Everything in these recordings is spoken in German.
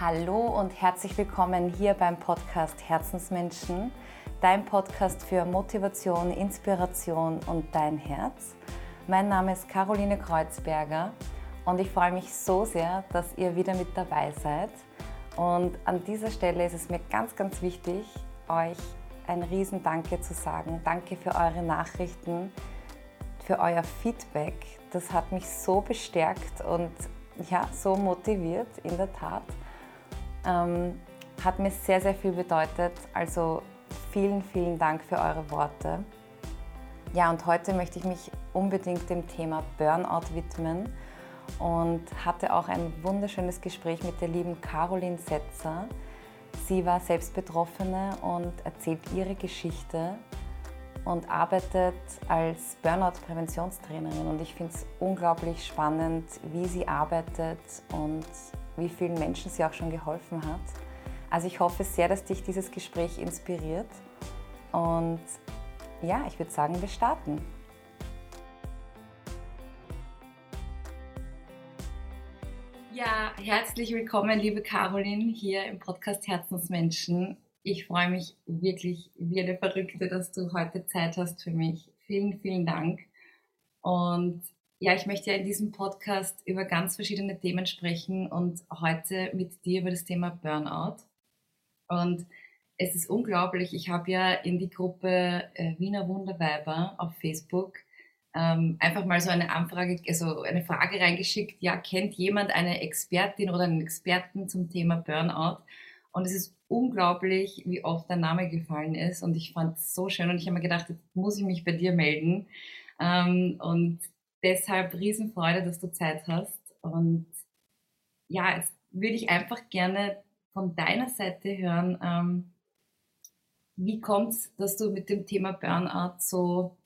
Hallo und herzlich willkommen hier beim Podcast Herzensmenschen, dein Podcast für Motivation, Inspiration und dein Herz. Mein Name ist Caroline Kreuzberger und ich freue mich so sehr, dass ihr wieder mit dabei seid. Und an dieser Stelle ist es mir ganz, ganz wichtig, euch ein Riesendanke zu sagen. Danke für eure Nachrichten, für euer Feedback. Das hat mich so bestärkt und ja, so motiviert, in der Tat. Ähm, hat mir sehr, sehr viel bedeutet. Also vielen, vielen Dank für eure Worte. Ja, und heute möchte ich mich unbedingt dem Thema Burnout widmen und hatte auch ein wunderschönes Gespräch mit der lieben Caroline Setzer. Sie war selbst Betroffene und erzählt ihre Geschichte und arbeitet als Burnout-Präventionstrainerin. Und ich finde es unglaublich spannend, wie sie arbeitet und wie vielen Menschen sie auch schon geholfen hat. Also ich hoffe sehr, dass dich dieses Gespräch inspiriert. Und ja, ich würde sagen, wir starten. Ja, herzlich willkommen, liebe Caroline, hier im Podcast Herzensmenschen. Ich freue mich wirklich wie eine Verrückte, dass du heute Zeit hast für mich. Vielen, vielen Dank. Und ja, ich möchte ja in diesem Podcast über ganz verschiedene Themen sprechen und heute mit dir über das Thema Burnout. Und es ist unglaublich, ich habe ja in die Gruppe äh, Wiener Wunderweiber auf Facebook ähm, einfach mal so eine Anfrage, also eine Frage reingeschickt, ja, kennt jemand eine Expertin oder einen Experten zum Thema Burnout? Und es ist unglaublich, wie oft dein Name gefallen ist. Und ich fand es so schön und ich habe mir gedacht, jetzt muss ich mich bei dir melden. Ähm, und deshalb Riesenfreude, dass du Zeit hast. Und ja, jetzt würde ich einfach gerne von deiner Seite hören, ähm, wie kommt es, dass du mit dem Thema Burnout so,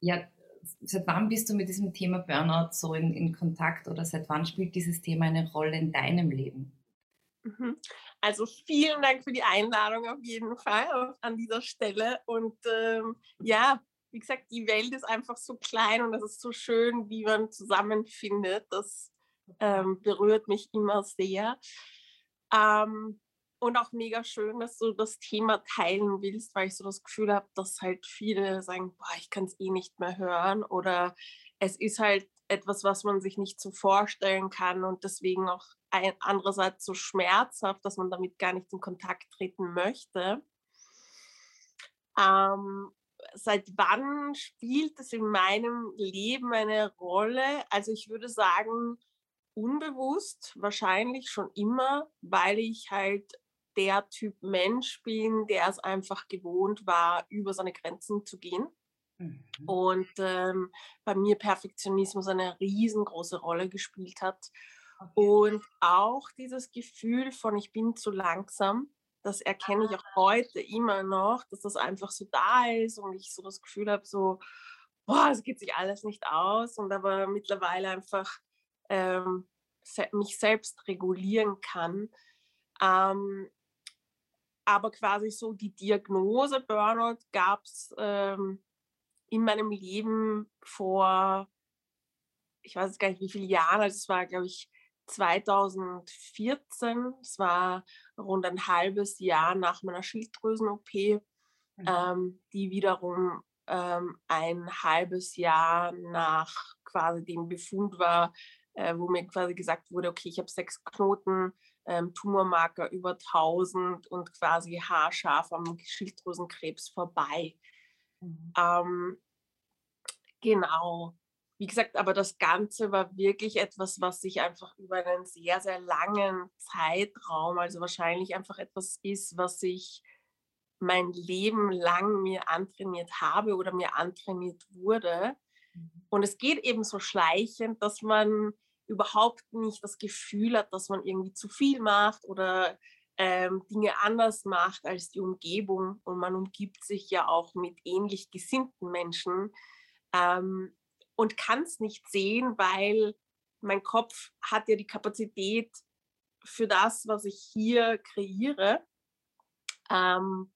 ja, seit wann bist du mit diesem Thema Burnout so in, in Kontakt oder seit wann spielt dieses Thema eine Rolle in deinem Leben? Mhm. Also vielen Dank für die Einladung auf jeden Fall an dieser Stelle. Und ähm, ja, wie gesagt, die Welt ist einfach so klein und es ist so schön, wie man zusammenfindet. Das ähm, berührt mich immer sehr. Ähm, und auch mega schön, dass du das Thema teilen willst, weil ich so das Gefühl habe, dass halt viele sagen, boah, ich kann es eh nicht mehr hören oder es ist halt etwas, was man sich nicht so vorstellen kann und deswegen auch ein, andererseits so schmerzhaft, dass man damit gar nicht in Kontakt treten möchte. Ähm, seit wann spielt es in meinem Leben eine Rolle? Also ich würde sagen, unbewusst, wahrscheinlich schon immer, weil ich halt der Typ Mensch bin, der es einfach gewohnt war, über seine Grenzen zu gehen. Mhm. Und ähm, bei mir Perfektionismus eine riesengroße Rolle gespielt hat. Okay. Und auch dieses Gefühl von, ich bin zu langsam, das erkenne ich auch heute immer noch, dass das einfach so da ist und ich so das Gefühl habe, so, boah, es geht sich alles nicht aus und aber mittlerweile einfach ähm, mich selbst regulieren kann. Ähm, aber quasi so die Diagnose Burnout gab es ähm, in meinem Leben vor, ich weiß gar nicht wie viele Jahren, also es war, glaube ich, 2014. Es war rund ein halbes Jahr nach meiner Schilddrüsen-OP, mhm. ähm, die wiederum ähm, ein halbes Jahr nach quasi dem Befund war, äh, wo mir quasi gesagt wurde, okay, ich habe sechs Knoten, ähm, Tumormarker über 1000 und quasi haarscharf am Schilddrüsenkrebs vorbei. Mhm. Ähm, genau. Wie gesagt, aber das Ganze war wirklich etwas, was sich einfach über einen sehr, sehr langen Zeitraum, also wahrscheinlich einfach etwas ist, was ich mein Leben lang mir antrainiert habe oder mir antrainiert wurde. Mhm. Und es geht eben so schleichend, dass man überhaupt nicht das Gefühl hat, dass man irgendwie zu viel macht oder ähm, Dinge anders macht als die Umgebung. Und man umgibt sich ja auch mit ähnlich gesinnten Menschen. Ähm, und kann es nicht sehen, weil mein Kopf hat ja die Kapazität für das, was ich hier kreiere. Ähm,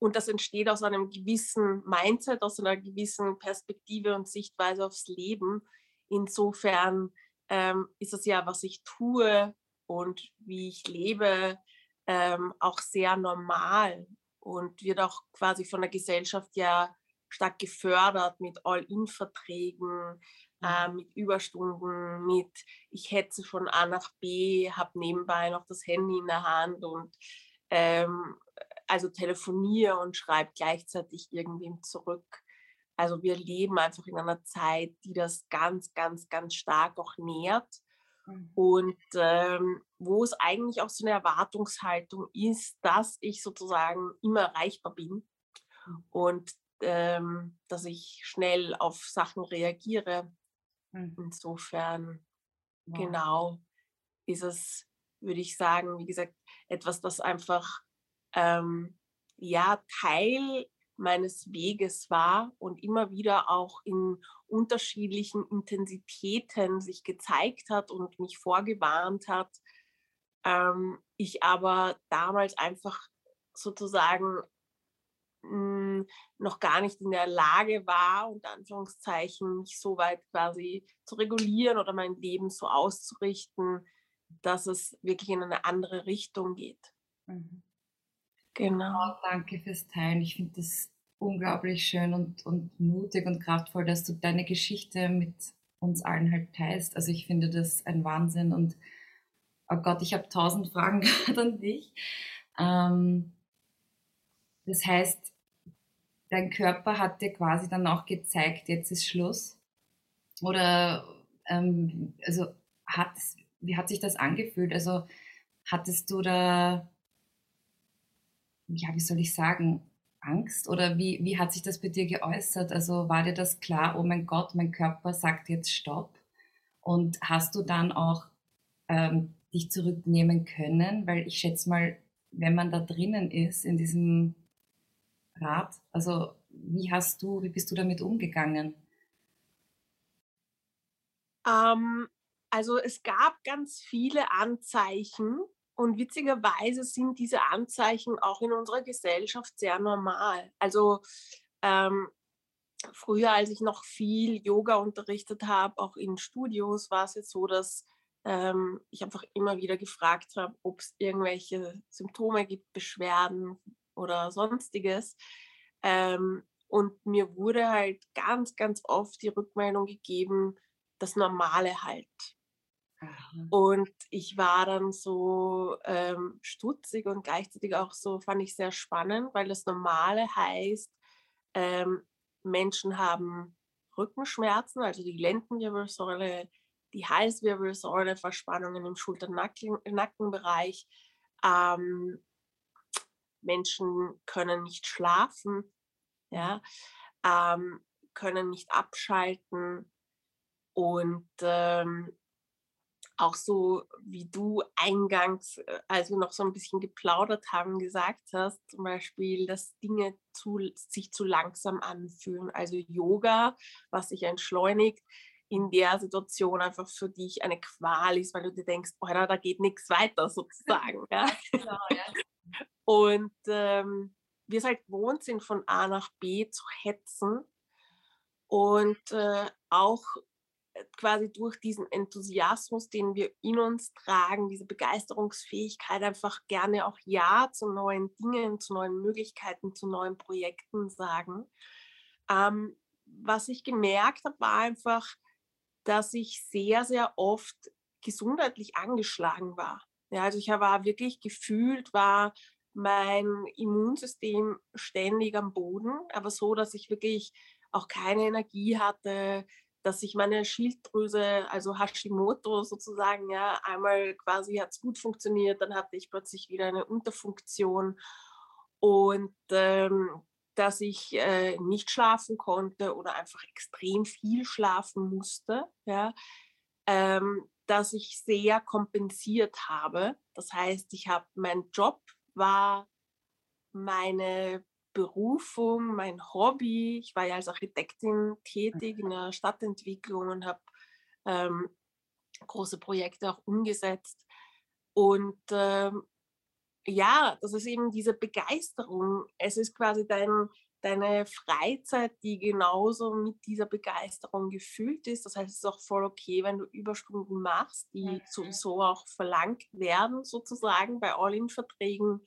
und das entsteht aus einem gewissen Mindset, aus einer gewissen Perspektive und Sichtweise aufs Leben. Insofern ähm, ist es ja, was ich tue und wie ich lebe ähm, auch sehr normal und wird auch quasi von der Gesellschaft ja stark gefördert mit All-In-Verträgen, äh, mhm. mit Überstunden, mit ich hetze von A nach B, habe nebenbei noch das Handy in der Hand und ähm, also telefoniere und schreibe gleichzeitig irgendwem zurück. Also wir leben einfach in einer Zeit, die das ganz, ganz, ganz stark auch nährt. Mhm. Und ähm, wo es eigentlich auch so eine Erwartungshaltung ist, dass ich sozusagen immer erreichbar bin mhm. und ähm, dass ich schnell auf Sachen reagiere. Mhm. Insofern, wow. genau, ist es, würde ich sagen, wie gesagt, etwas, das einfach ähm, ja Teil meines Weges war und immer wieder auch in unterschiedlichen Intensitäten sich gezeigt hat und mich vorgewarnt hat. Ähm, ich aber damals einfach sozusagen mh, hm, noch gar nicht in der Lage war, unter Anführungszeichen, mich so weit quasi zu regulieren oder mein Leben so auszurichten, dass es wirklich in eine andere Richtung geht. Mhm. Genau. Oh, danke fürs Teilen. Ich finde das unglaublich schön und, und mutig und kraftvoll, dass du deine Geschichte mit uns allen halt teilst. Also ich finde das ein Wahnsinn und oh Gott, ich habe tausend Fragen gerade an dich. Ähm, das heißt, dein Körper hat dir quasi dann auch gezeigt, jetzt ist Schluss? Oder ähm, also hat, wie hat sich das angefühlt? Also hattest du da ja, wie soll ich sagen, Angst oder wie, wie hat sich das bei dir geäußert? Also war dir das klar, oh mein Gott, mein Körper sagt jetzt Stopp? Und hast du dann auch ähm, dich zurücknehmen können? Weil ich schätze mal, wenn man da drinnen ist, in diesem Rad, also wie hast du, wie bist du damit umgegangen? Ähm, also es gab ganz viele Anzeichen, und witzigerweise sind diese Anzeichen auch in unserer Gesellschaft sehr normal. Also ähm, früher, als ich noch viel Yoga unterrichtet habe, auch in Studios, war es jetzt so, dass ähm, ich einfach immer wieder gefragt habe, ob es irgendwelche Symptome gibt, Beschwerden oder sonstiges. Ähm, und mir wurde halt ganz, ganz oft die Rückmeldung gegeben, das Normale halt. Und ich war dann so ähm, stutzig und gleichzeitig auch so, fand ich sehr spannend, weil das Normale heißt, ähm, Menschen haben Rückenschmerzen, also die Lendenwirbelsäule, die Halswirbelsäule, Verspannungen im Schulter-Nackenbereich. Ähm, Menschen können nicht schlafen, ja, ähm, können nicht abschalten und ähm, auch so, wie du eingangs, äh, als wir noch so ein bisschen geplaudert haben, gesagt hast, zum Beispiel, dass Dinge zu, sich zu langsam anfühlen. Also Yoga, was sich entschleunigt, in der Situation einfach für dich eine Qual ist, weil du dir denkst, oh, da geht nichts weiter sozusagen. ja. Genau, ja. Und ähm, wir es halt gewohnt sind, von A nach B zu hetzen und äh, auch quasi durch diesen Enthusiasmus, den wir in uns tragen, diese Begeisterungsfähigkeit, einfach gerne auch Ja zu neuen Dingen, zu neuen Möglichkeiten, zu neuen Projekten sagen. Ähm, was ich gemerkt habe, war einfach, dass ich sehr, sehr oft gesundheitlich angeschlagen war. Ja, also ich war wirklich gefühlt, war mein Immunsystem ständig am Boden, aber so, dass ich wirklich auch keine Energie hatte, dass sich meine Schilddrüse, also Hashimoto sozusagen, ja, einmal quasi hat es gut funktioniert, dann hatte ich plötzlich wieder eine Unterfunktion und ähm, dass ich äh, nicht schlafen konnte oder einfach extrem viel schlafen musste, ja, ähm, dass ich sehr kompensiert habe. Das heißt, ich habe mein Job war meine Berufung, mein Hobby. Ich war ja als Architektin tätig in der Stadtentwicklung und habe ähm, große Projekte auch umgesetzt. Und ähm, ja, das ist eben diese Begeisterung. Es ist quasi dein, deine Freizeit, die genauso mit dieser Begeisterung gefüllt ist. Das heißt, es ist auch voll okay, wenn du Überstunden machst, die mhm. sowieso auch verlangt werden, sozusagen bei All-In-Verträgen.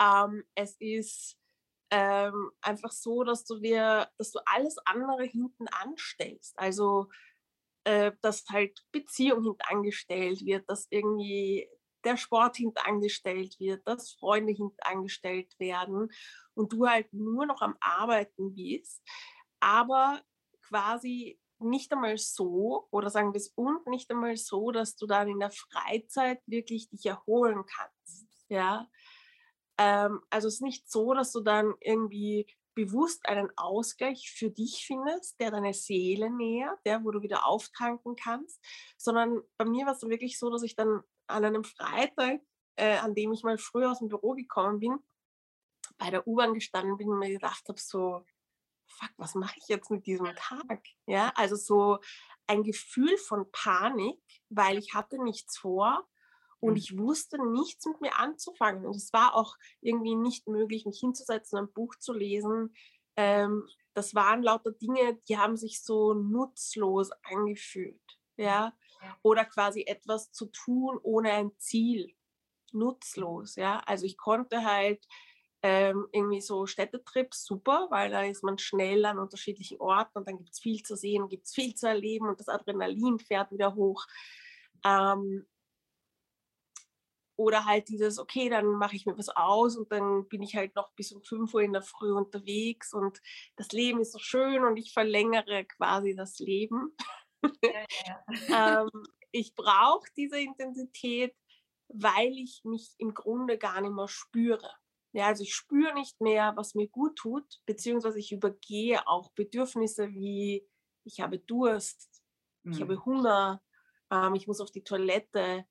Ähm, es ist ähm, einfach so, dass du dir, dass du alles andere hinten anstellst. Also äh, dass halt Beziehung hinten angestellt wird, dass irgendwie der Sport hintangestellt wird, dass Freunde hintangestellt werden und du halt nur noch am Arbeiten bist, aber quasi nicht einmal so, oder sagen wir es und nicht einmal so, dass du dann in der Freizeit wirklich dich erholen kannst. Ja. Ähm, also es ist nicht so, dass du dann irgendwie bewusst einen Ausgleich für dich findest, der deine Seele nährt, der, wo du wieder auftanken kannst, sondern bei mir war es dann wirklich so, dass ich dann an einem Freitag, äh, an dem ich mal früher aus dem Büro gekommen bin, bei der U-Bahn gestanden bin und mir gedacht habe, so, fuck, was mache ich jetzt mit diesem Tag? Ja, also so ein Gefühl von Panik, weil ich hatte nichts vor und mhm. ich wusste nichts mit mir anzufangen. Und es war auch irgendwie nicht möglich, mich hinzusetzen, ein Buch zu lesen. Ähm, das waren lauter Dinge, die haben sich so nutzlos angefühlt. Ja, oder quasi etwas zu tun ohne ein Ziel. Nutzlos, ja. Also ich konnte halt ähm, irgendwie so Städtetrips super, weil da ist man schnell an unterschiedlichen Orten und dann gibt es viel zu sehen, gibt es viel zu erleben und das Adrenalin fährt wieder hoch. Ähm, oder halt dieses, okay, dann mache ich mir was aus und dann bin ich halt noch bis um 5 Uhr in der Früh unterwegs und das Leben ist so schön und ich verlängere quasi das Leben. Ja, ähm, ich brauche diese Intensität, weil ich mich im Grunde gar nicht mehr spüre. Ja, also ich spüre nicht mehr, was mir gut tut, beziehungsweise ich übergehe auch Bedürfnisse wie ich habe Durst, mhm. ich habe mhm. Hunger, ähm, ich muss auf die Toilette,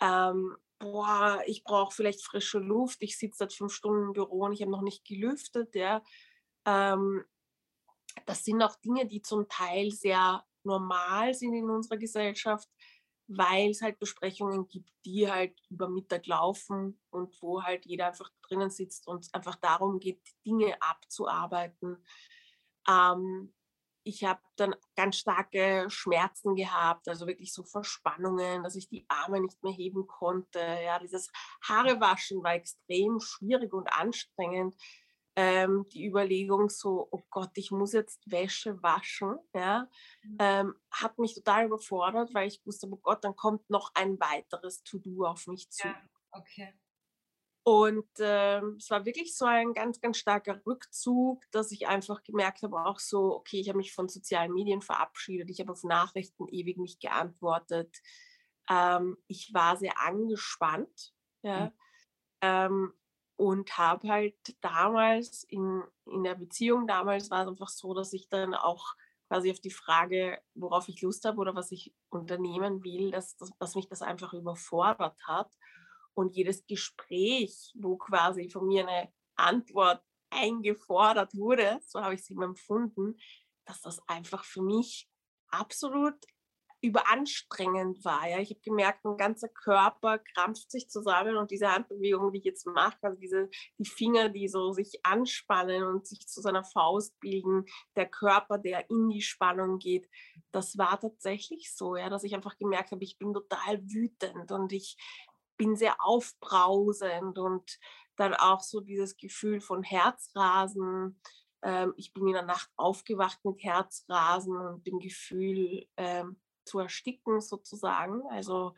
ähm, boah, ich brauche vielleicht frische Luft, ich sitze seit fünf Stunden im Büro und ich habe noch nicht gelüftet. Ja. Ähm, das sind auch Dinge, die zum Teil sehr normal sind in unserer Gesellschaft, weil es halt Besprechungen gibt, die halt über Mittag laufen und wo halt jeder einfach drinnen sitzt und es einfach darum geht, Dinge abzuarbeiten. Ähm, ich habe dann ganz starke Schmerzen gehabt, also wirklich so Verspannungen, dass ich die Arme nicht mehr heben konnte. Ja, dieses Haarewaschen war extrem schwierig und anstrengend ähm, die Überlegung so, oh Gott, ich muss jetzt Wäsche waschen, ja, mhm. ähm, hat mich total überfordert, weil ich wusste, oh Gott, dann kommt noch ein weiteres To-Do auf mich zu. Ja, okay. Und ähm, es war wirklich so ein ganz, ganz starker Rückzug, dass ich einfach gemerkt habe, auch so, okay, ich habe mich von sozialen Medien verabschiedet, ich habe auf Nachrichten ewig nicht geantwortet. Ähm, ich war sehr angespannt. Ja. Mhm. Ähm, und habe halt damals in, in der Beziehung, damals war es einfach so, dass ich dann auch quasi auf die Frage, worauf ich Lust habe oder was ich unternehmen will, dass, dass, dass mich das einfach überfordert hat. Und jedes Gespräch, wo quasi von mir eine Antwort eingefordert wurde, so habe ich es immer empfunden, dass das einfach für mich absolut überanstrengend war. Ja. Ich habe gemerkt, mein ganzer Körper krampft sich zusammen und diese Handbewegung, die ich jetzt mache, also diese, die Finger, die so sich anspannen und sich zu seiner Faust bilden, der Körper, der in die Spannung geht, das war tatsächlich so, ja, dass ich einfach gemerkt habe, ich bin total wütend und ich bin sehr aufbrausend und dann auch so dieses Gefühl von Herzrasen, ähm, ich bin in der Nacht aufgewacht mit Herzrasen und dem Gefühl, ähm, zu ersticken sozusagen. Also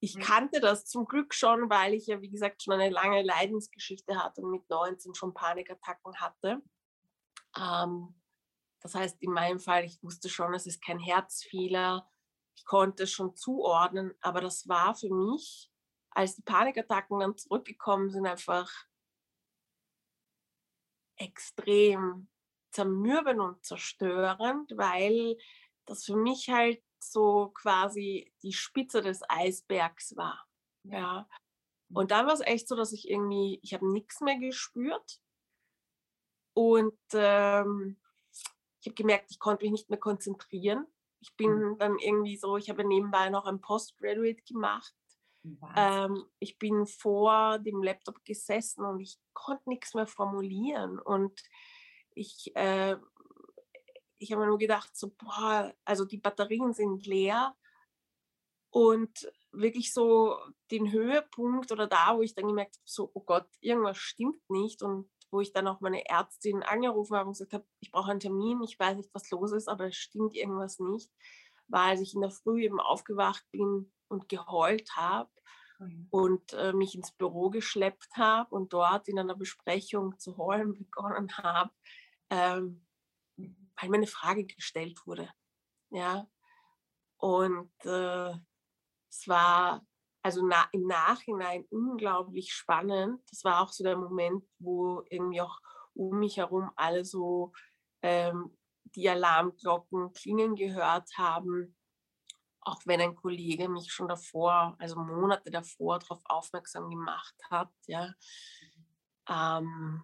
ich mhm. kannte das zum Glück schon, weil ich ja, wie gesagt, schon eine lange Leidensgeschichte hatte und mit 19 schon Panikattacken hatte. Ähm, das heißt, in meinem Fall, ich wusste schon, es ist kein Herzfehler. Ich konnte es schon zuordnen, aber das war für mich, als die Panikattacken dann zurückgekommen sind, einfach extrem zermürbend und zerstörend, weil das für mich halt so quasi die Spitze des Eisbergs war. Ja. Mhm. Und dann war es echt so, dass ich irgendwie, ich habe nichts mehr gespürt. Und ähm, ich habe gemerkt, ich konnte mich nicht mehr konzentrieren. Ich bin mhm. dann irgendwie so, ich habe nebenbei noch ein Postgraduate gemacht. Ähm, ich bin vor dem Laptop gesessen und ich konnte nichts mehr formulieren. Und Ich, äh, ich habe mir nur gedacht, so, boah, also die Batterien sind leer. Und wirklich so den Höhepunkt oder da, wo ich dann gemerkt habe, so, oh Gott, irgendwas stimmt nicht. Und wo ich dann auch meine Ärztin angerufen habe und gesagt habe, ich brauche einen Termin, ich weiß nicht, was los ist, aber es stimmt irgendwas nicht, war, als ich in der Früh eben aufgewacht bin und geheult habe mhm. und äh, mich ins Büro geschleppt habe und dort in einer Besprechung zu heulen begonnen habe, ähm. Weil mir eine Frage gestellt wurde. Ja. Und äh, es war also na, im Nachhinein unglaublich spannend. Das war auch so der Moment, wo irgendwie auch um mich herum alle so ähm, die Alarmglocken klingen gehört haben. Auch wenn ein Kollege mich schon davor, also Monate davor, darauf aufmerksam gemacht hat, ja. Ähm,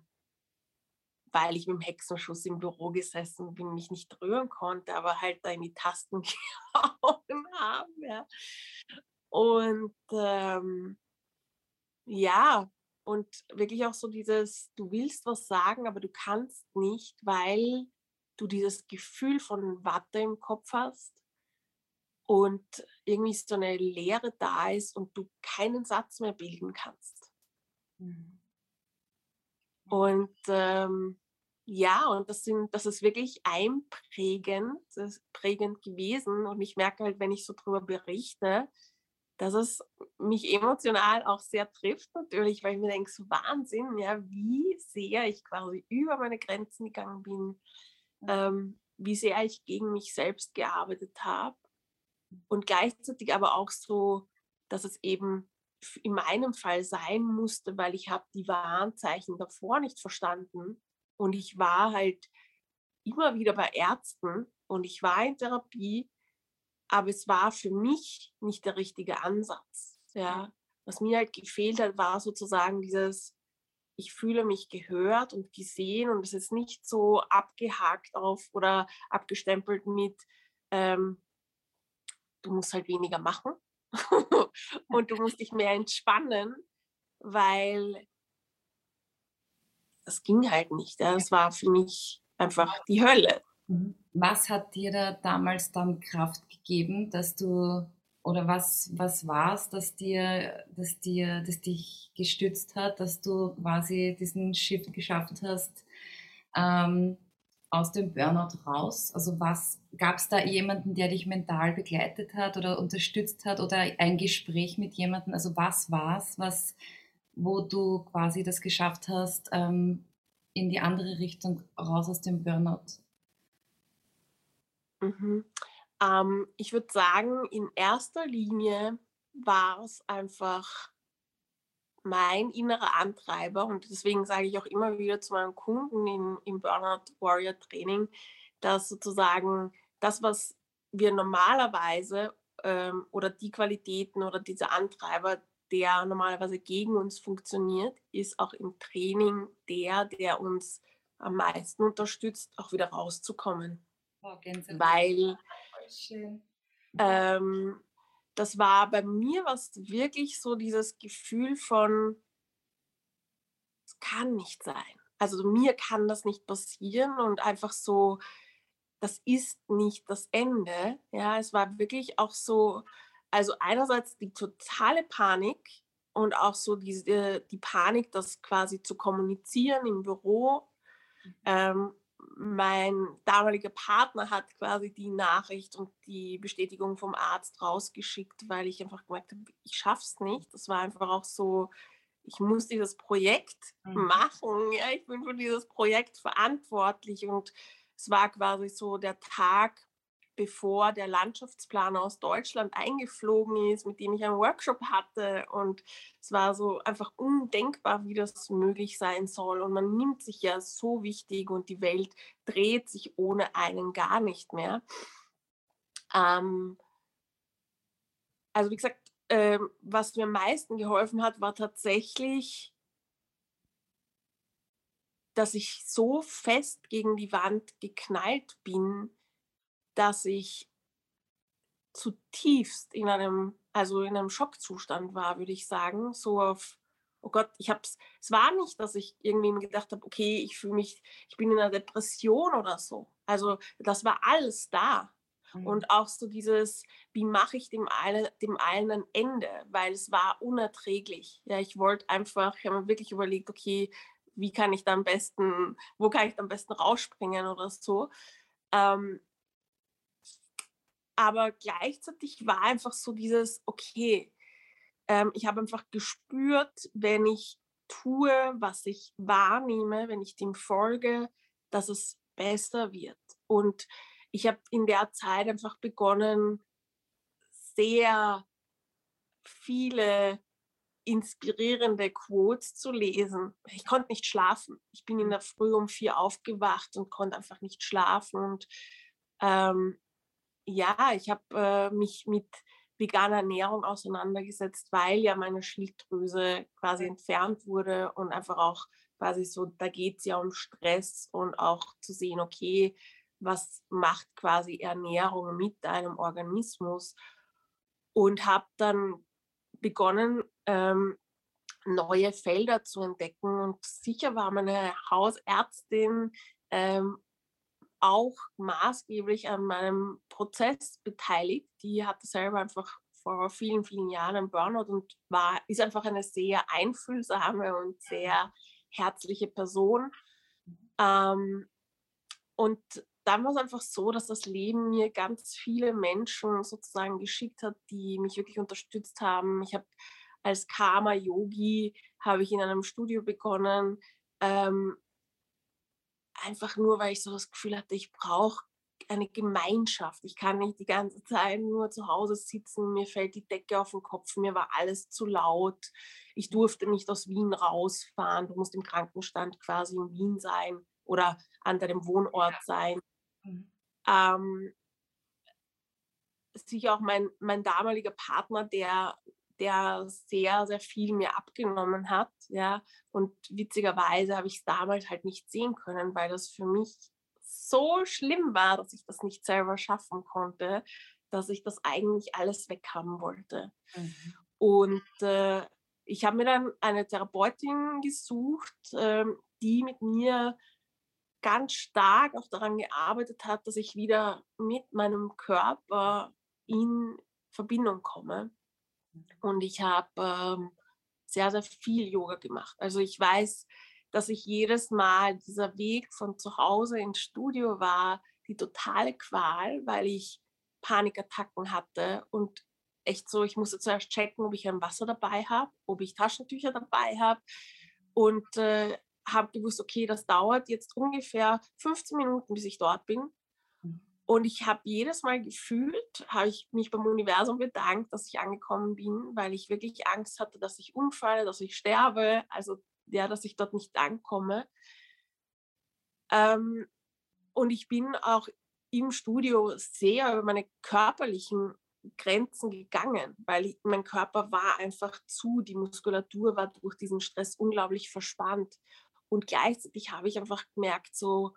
weil ich mit dem Hexenschuss im Büro gesessen bin, mich nicht rühren konnte, aber halt da in die Tasten gehauen habe. Ja. Und ähm, ja, und wirklich auch so dieses, du willst was sagen, aber du kannst nicht, weil du dieses Gefühl von Watte im Kopf hast und irgendwie so eine Leere da ist und du keinen Satz mehr bilden kannst. Mhm. Und ähm, ja, und das, sind, das ist wirklich einprägend, das ist prägend gewesen. Und ich merke halt, wenn ich so darüber berichte, dass es mich emotional auch sehr trifft natürlich, weil ich mir denke, so Wahnsinn, ja, wie sehr ich quasi über meine Grenzen gegangen bin, ähm, wie sehr ich gegen mich selbst gearbeitet habe und gleichzeitig aber auch so, dass es eben in meinem Fall sein musste, weil ich habe die Warnzeichen davor nicht verstanden und ich war halt immer wieder bei Ärzten und ich war in Therapie aber es war für mich nicht der richtige Ansatz. Ja. Was mir halt gefehlt hat, war sozusagen dieses, ich fühle mich gehört und gesehen und es ist nicht so abgehakt auf oder abgestempelt mit, ähm, du musst halt weniger machen und du musst dich mehr entspannen, weil das ging halt nicht. Das war für mich einfach die Hölle. Mhm. Was hat dir da damals dann Kraft gegeben, dass du oder was, was war es, dass dir, dass dir, das dich gestützt hat, dass du quasi diesen Shift geschafft hast ähm, aus dem Burnout raus? Also was gab es da jemanden, der dich mental begleitet hat oder unterstützt hat oder ein Gespräch mit jemandem? Also was war es, was, wo du quasi das geschafft hast, ähm, in die andere Richtung raus aus dem Burnout? Mhm. Ähm, ich würde sagen, in erster Linie war es einfach mein innerer Antreiber und deswegen sage ich auch immer wieder zu meinen Kunden im, im Burnout Warrior Training, dass sozusagen das, was wir normalerweise ähm, oder die Qualitäten oder dieser Antreiber, der normalerweise gegen uns funktioniert, ist auch im Training der, der uns am meisten unterstützt, auch wieder rauszukommen. Oh, Weil ähm, das war bei mir was wirklich so dieses Gefühl von, es kann nicht sein. Also mir kann das nicht passieren und einfach so, das ist nicht das Ende. Ja, es war wirklich auch so, also einerseits die totale Panik und auch so diese, die Panik, das quasi zu kommunizieren im Büro. Mhm. Ähm, mein damaliger Partner hat quasi die Nachricht und die Bestätigung vom Arzt rausgeschickt, weil ich einfach gemerkt habe, ich schaff's nicht. Das war einfach auch so, ich muss dieses Projekt mhm. machen. Ja, ich bin für dieses Projekt verantwortlich und es war quasi so der Tag, bevor der Landschaftsplaner aus Deutschland eingeflogen ist, mit dem ich einen Workshop hatte. Und es war so einfach undenkbar, wie das möglich sein soll. Und man nimmt sich ja so wichtig und die Welt dreht sich ohne einen gar nicht mehr. Ähm, also wie gesagt, äh, was mir am meisten geholfen hat, war tatsächlich, dass ich so fest gegen die Wand geknallt bin, dass ich zutiefst in einem, also in einem Schockzustand war, würde ich sagen, so auf oh Gott, ich habe es, es war nicht, dass ich irgendwie gedacht habe, okay, ich fühle mich, ich bin in einer Depression oder so. Also das war alles da. Mhm. Und auch so dieses, wie mache ich dem, alle, dem allen ein Ende, weil es war unerträglich. Ja, ich wollte einfach, ich habe mir wirklich überlegt, okay, wie kann ich da am besten, wo kann ich da am besten rausspringen oder so. Ähm, aber gleichzeitig war einfach so dieses, okay, ähm, ich habe einfach gespürt, wenn ich tue, was ich wahrnehme, wenn ich dem folge, dass es besser wird. Und ich habe in der Zeit einfach begonnen, sehr viele inspirierende Quotes zu lesen. Ich konnte nicht schlafen. Ich bin in der Früh um vier aufgewacht und konnte einfach nicht schlafen. Und ähm, ja, ich habe äh, mich mit veganer Ernährung auseinandergesetzt, weil ja meine Schilddrüse quasi entfernt wurde und einfach auch quasi so, da geht es ja um Stress und auch zu sehen, okay, was macht quasi Ernährung mit deinem Organismus und habe dann begonnen, ähm, neue Felder zu entdecken und sicher war meine Hausärztin ähm, auch maßgeblich an meinem Prozess beteiligt. Die hatte selber einfach vor vielen, vielen Jahren einen Burnout und war, ist einfach eine sehr einfühlsame und sehr herzliche Person. Ähm, und dann war es einfach so, dass das Leben mir ganz viele Menschen sozusagen geschickt hat, die mich wirklich unterstützt haben. Ich habe als Karma-Yogi habe ich in einem Studio begonnen, ähm, einfach nur, weil ich so das Gefühl hatte, ich brauche eine Gemeinschaft. Ich kann nicht die ganze Zeit nur zu Hause sitzen, mir fällt die Decke auf den Kopf, mir war alles zu laut. Ich durfte nicht aus Wien rausfahren. Du musst im Krankenstand quasi in Wien sein oder an deinem Wohnort sein. Mhm. Ähm, sicher auch mein, mein damaliger Partner, der der sehr, sehr viel mir abgenommen hat. Ja. Und witzigerweise habe ich es damals halt nicht sehen können, weil das für mich so schlimm war, dass ich das nicht selber schaffen konnte, dass ich das eigentlich alles weghaben wollte. Mhm. Und äh, ich habe mir dann eine Therapeutin gesucht, äh, die mit mir ganz stark auch daran gearbeitet hat, dass ich wieder mit meinem Körper in Verbindung komme. Und ich habe ähm, sehr, sehr viel Yoga gemacht. Also ich weiß, dass ich jedes Mal dieser Weg von zu Hause ins Studio war, die totale Qual, weil ich Panikattacken hatte und echt so, ich musste zuerst checken, ob ich ein Wasser dabei habe, ob ich Taschentücher dabei habe und äh, habe gewusst, okay, das dauert jetzt ungefähr 15 Minuten, bis ich dort bin. Und ich habe jedes Mal gefühlt, habe ich mich beim Universum bedankt, dass ich angekommen bin, weil ich wirklich Angst hatte, dass ich umfalle, dass ich sterbe, also ja, dass ich dort nicht ankomme. Ähm, und ich bin auch im Studio sehr über meine körperlichen Grenzen gegangen, weil ich, mein Körper war einfach zu, die Muskulatur war durch diesen Stress unglaublich verspannt. Und gleichzeitig habe ich einfach gemerkt, so,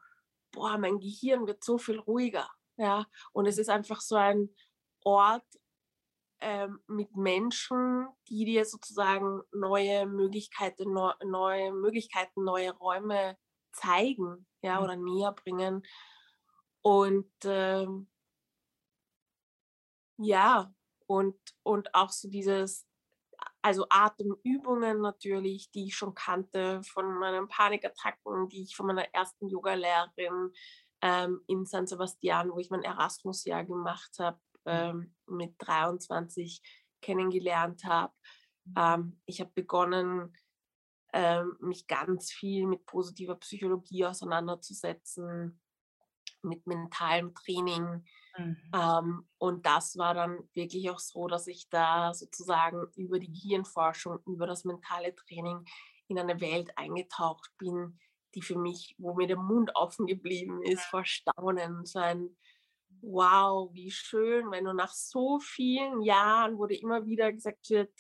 boah, mein Gehirn wird so viel ruhiger. Ja, und es ist einfach so ein Ort ähm, mit Menschen, die dir sozusagen neue Möglichkeiten, neu, neue Möglichkeiten, neue Räume zeigen, ja, mhm. oder näher bringen. Und ähm, ja, und, und auch so dieses, also Atemübungen natürlich, die ich schon kannte von meinen Panikattacken, die ich von meiner ersten Yogalehrerin ähm, in San Sebastian, wo ich mein Erasmus-Jahr gemacht habe, mhm. ähm, mit 23 kennengelernt habe. Mhm. Ähm, ich habe begonnen, ähm, mich ganz viel mit positiver Psychologie auseinanderzusetzen, mit mentalem Training. Mhm. Ähm, und das war dann wirklich auch so, dass ich da sozusagen über die Gehirnforschung, über das mentale Training in eine Welt eingetaucht bin, die für mich, wo mir der Mund offen geblieben ist vor Staunen. So ein Wow, wie schön, wenn du nach so vielen Jahren, wo dir immer wieder gesagt wird,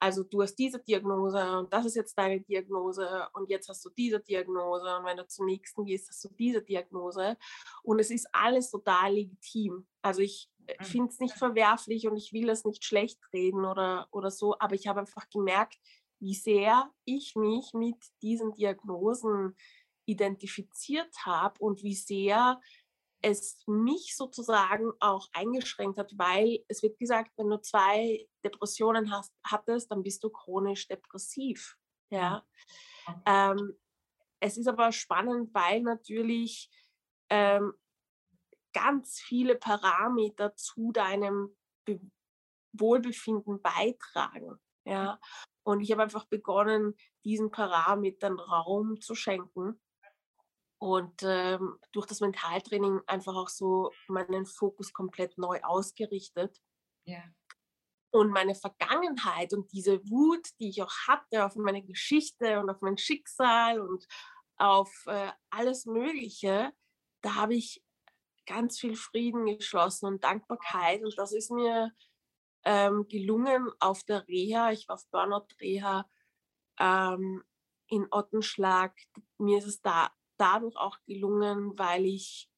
also du hast diese Diagnose und das ist jetzt deine Diagnose und jetzt hast du diese Diagnose und wenn du zum nächsten gehst, hast du diese Diagnose und es ist alles total legitim. Also ich äh, mhm. finde es nicht verwerflich und ich will es nicht schlecht reden oder, oder so, aber ich habe einfach gemerkt, wie sehr ich mich mit diesen Diagnosen identifiziert habe und wie sehr es mich sozusagen auch eingeschränkt hat, weil es wird gesagt, wenn du zwei Depressionen hast, hattest, dann bist du chronisch depressiv. Ja. Mhm. Ähm, es ist aber spannend, weil natürlich ähm, ganz viele Parameter zu deinem Be Wohlbefinden beitragen. Ja. Und ich habe einfach begonnen, diesen Parametern Raum zu schenken und ähm, durch das Mentaltraining einfach auch so meinen Fokus komplett neu ausgerichtet. Ja. Und meine Vergangenheit und diese Wut, die ich auch hatte auf meine Geschichte und auf mein Schicksal und auf äh, alles Mögliche, da habe ich ganz viel Frieden geschlossen und Dankbarkeit. Und das ist mir ähm, gelungen auf der Reha. Ich war auf Burnout-Reha ähm, in Ottenschlag. Mir ist es da dadurch auch gelungen, weil ich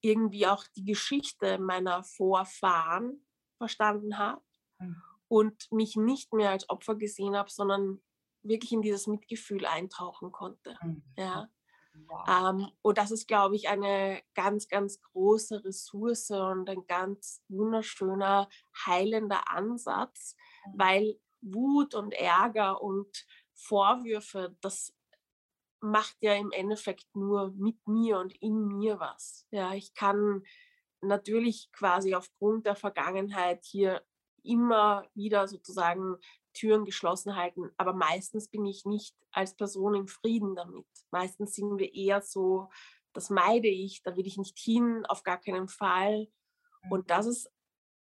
irgendwie auch die Geschichte meiner Vorfahren verstanden habe mhm. und mich nicht mehr als Opfer gesehen habe, sondern wirklich in dieses Mitgefühl eintauchen konnte. Mhm. Ja. Wow. Ähm, und das ist, glaube ich, eine ganz, ganz große Ressource und ein ganz wunderschöner, heilender Ansatz, mhm. weil Wut und Ärger und Vorwürfe, das macht ja im Endeffekt nur mit mir und in mir was. Ja, ich kann natürlich quasi aufgrund der Vergangenheit hier immer wieder sozusagen Türen geschlossen halten, aber meistens bin ich nicht als Person im Frieden damit. Meistens sind wir eher so, das meide ich, da will ich nicht hin, auf gar keinen Fall. Und das mhm. ist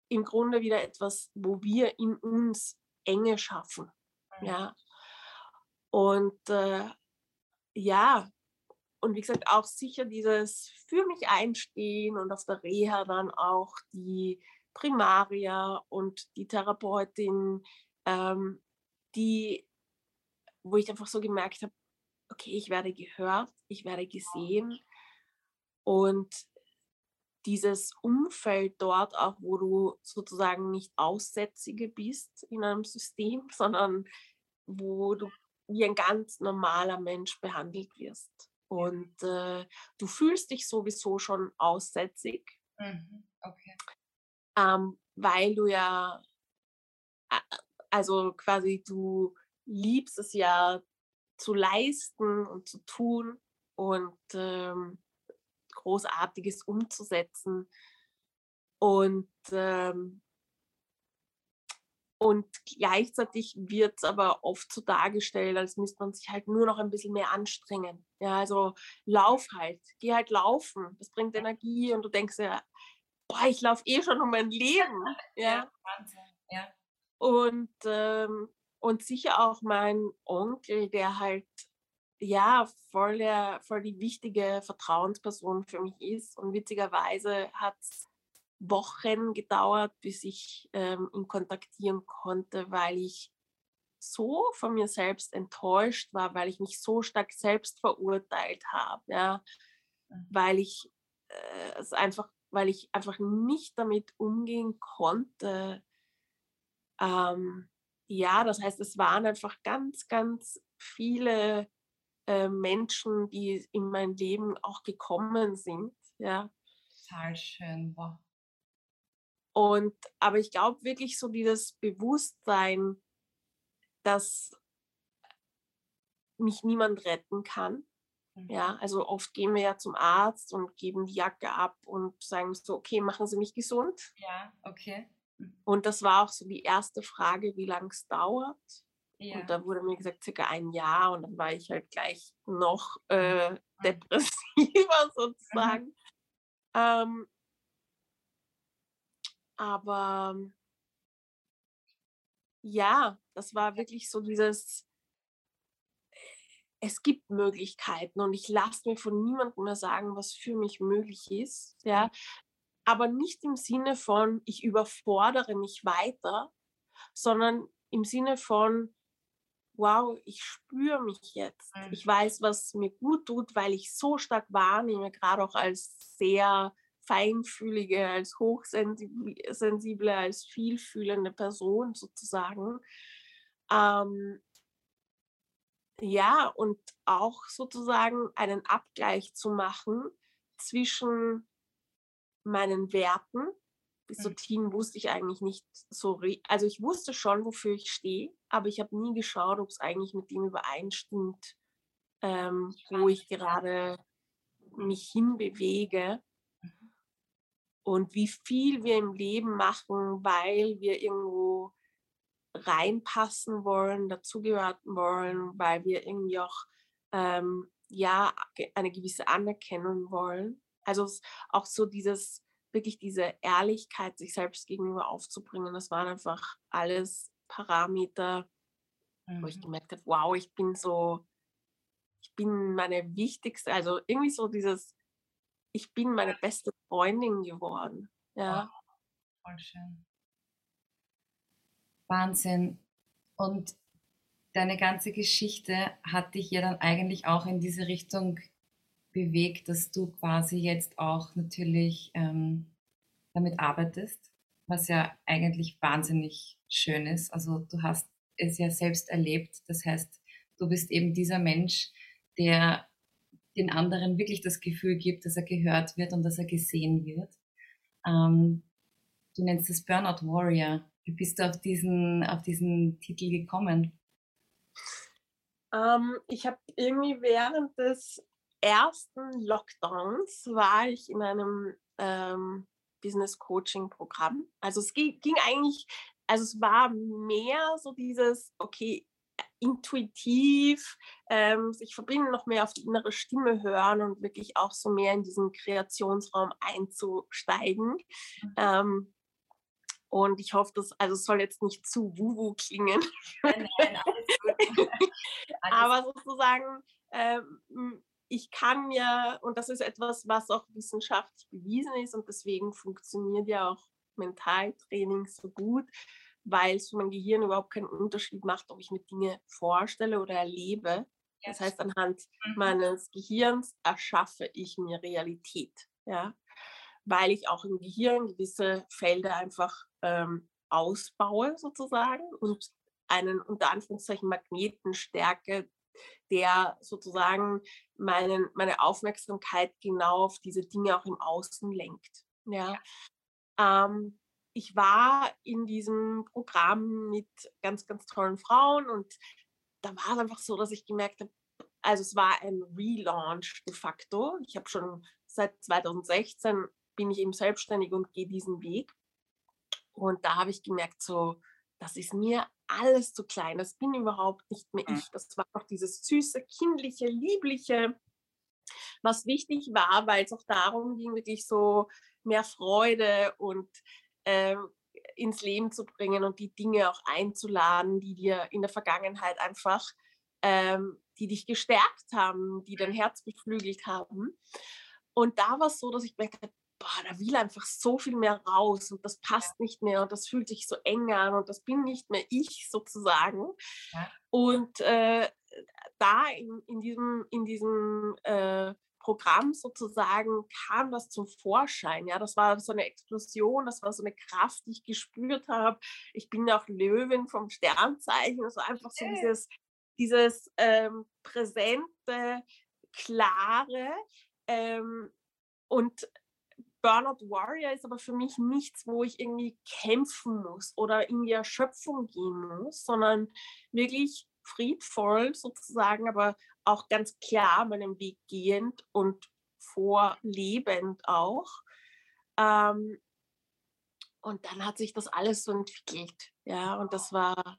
im Grunde wieder etwas, wo wir in uns Enge schaffen. Mhm. Ja. Und äh, ja, und wie gesagt, auch sicher dieses für mich einstehen und auf der Reha dann auch die Primaria und die Therapeutin, ähm, die, wo ich einfach so gemerkt habe, okay, ich werde gehört, ich werde gesehen und dieses Umfeld dort auch, wo du sozusagen nicht Aussätzige bist in einem System, sondern wo du wie ein ganz normaler Mensch behandelt wirst. Und äh, du fühlst dich sowieso schon aussätzig. Mhm. Okay. Ähm, weil du ja, also quasi du liebst es ja zu leisten und zu tun und ähm, Großartiges umzusetzen. Und ähm, und gleichzeitig wird es aber oft so dargestellt, als müsste man sich halt nur noch ein bisschen mehr anstrengen. Ja, also lauf halt, geh halt laufen, das bringt Energie und du denkst ja, boah, ich laufe eh schon um mein Leben. Ja, ja Wahnsinn, ja. Und, ähm, und sicher auch mein Onkel, der halt ja voll, der, voll die wichtige Vertrauensperson für mich ist. Und witzigerweise hat es Wochen gedauert, bis ich ähm, ihn kontaktieren konnte, weil ich so von mir selbst enttäuscht war, weil ich mich so stark selbst verurteilt habe, ja, mhm. weil ich äh, es einfach, weil ich einfach nicht damit umgehen konnte. Ähm, ja, das heißt, es waren einfach ganz, ganz viele äh, Menschen, die in mein Leben auch gekommen sind, ja. Total schön, wow. Und aber ich glaube wirklich so dieses Bewusstsein, dass mich niemand retten kann. Mhm. Ja, also oft gehen wir ja zum Arzt und geben die Jacke ab und sagen so, okay, machen Sie mich gesund. Ja, okay. Mhm. Und das war auch so die erste Frage, wie lange es dauert. Ja. Und da wurde mir gesagt, circa ein Jahr und dann war ich halt gleich noch äh, mhm. depressiver sozusagen. Mhm. Ähm, aber ja, das war wirklich so dieses, es gibt Möglichkeiten und ich lasse mir von niemandem mehr sagen, was für mich möglich ist. Ja, aber nicht im Sinne von, ich überfordere mich weiter, sondern im Sinne von, wow, ich spüre mich jetzt. Mhm. Ich weiß, was mir gut tut, weil ich so stark wahrnehme, gerade auch als sehr feinfühlige, als hochsensible, als vielfühlende Person sozusagen, Ähm, ja, und auch sozusagen einen Abgleich zu machen zwischen meinen Werten. Bis so Teen mhm. wusste ich eigentlich nicht so, also ich wusste schon, wofür ich stehe, aber ich habe nie geschaut, ob es eigentlich mit dem übereinstimmt, ähm, wo ich gerade mich hinbewege mhm. und wie viel wir im Leben machen, weil wir irgendwo reinpassen wollen, dazugehören wollen, weil wir irgendwie auch ähm, ja eine gewisse Anerkennung wollen. Also auch so dieses wirklich diese Ehrlichkeit sich selbst gegenüber aufzubringen, das waren einfach alles Parameter, mhm. wo ich mhm. gemerkt habe, wow, ich bin so, ich bin meine wichtigste, also irgendwie so dieses, ich bin meine beste Freundin geworden. Ja. Oh, voll schön. Wahnsinn. Und deine ganze Geschichte hat dich ja dann eigentlich auch in diese Richtung bewegt, dass du quasi jetzt auch natürlich ähm, damit arbeitest, was ja eigentlich wahnsinnig schön ist. Also du hast es ja selbst erlebt. Das heißt, du bist eben dieser Mensch, der den anderen wirklich das Gefühl gibt, dass er gehört wird und dass er gesehen wird. Ähm, du nennst es Burnout Warrior. Wie bist du auf diesen, auf diesen Titel gekommen? Ähm, ich habe irgendwie während des ersten Lockdowns war ich in einem ähm, Business Coaching Programm. Also es ging, ging eigentlich, also es war mehr so dieses, okay, intuitiv ähm, sich verbinden, noch mehr auf die innere Stimme hören und wirklich auch so mehr in diesen Kreationsraum einzusteigen. Mhm. Ähm, und ich hoffe, dass, also es soll jetzt nicht zu wuhu klingen. Nein, nein, alles gut. Aber sozusagen, ähm, ich kann mir, und das ist etwas, was auch wissenschaftlich bewiesen ist, und deswegen funktioniert ja auch Mentaltraining so gut, weil es für mein Gehirn überhaupt keinen Unterschied macht, ob ich mir Dinge vorstelle oder erlebe. Das heißt, anhand mhm. meines Gehirns erschaffe ich mir Realität. Ja? Weil ich auch im Gehirn gewisse Felder einfach ähm, ausbaue sozusagen und einen unter Anführungszeichen Magneten stärke, der sozusagen meinen, meine Aufmerksamkeit genau auf diese Dinge auch im Außen lenkt. Ja. Ähm, ich war in diesem Programm mit ganz, ganz tollen Frauen und da war es einfach so, dass ich gemerkt habe, also es war ein Relaunch de facto. Ich habe schon seit 2016 bin ich eben selbstständig und gehe diesen Weg. Und da habe ich gemerkt, so, das ist mir alles zu klein. Das bin überhaupt nicht mehr mhm. ich. Das war auch dieses süße, kindliche, liebliche, was wichtig war, weil es auch darum ging, wirklich so mehr Freude und äh, ins Leben zu bringen und die Dinge auch einzuladen, die dir in der Vergangenheit einfach, ähm, die dich gestärkt haben, die dein Herz beflügelt haben. Und da war es so, dass ich merkte, boah, da will einfach so viel mehr raus und das passt nicht mehr und das fühlt sich so eng an und das bin nicht mehr ich sozusagen. Ja. Und äh, da in, in diesem, in diesem äh, Programm sozusagen kam das zum Vorschein. Ja, das war so eine Explosion, das war so eine Kraft, die ich gespürt habe. Ich bin auch Löwin vom Sternzeichen, also einfach so dieses, dieses ähm, präsente, klare ähm, und Burnout Warrior ist aber für mich nichts, wo ich irgendwie kämpfen muss oder in die Erschöpfung gehen muss, sondern wirklich friedvoll sozusagen, aber auch ganz klar meinen Weg gehend und vorlebend auch. Ähm, und dann hat sich das alles so entwickelt. Ja, und das war,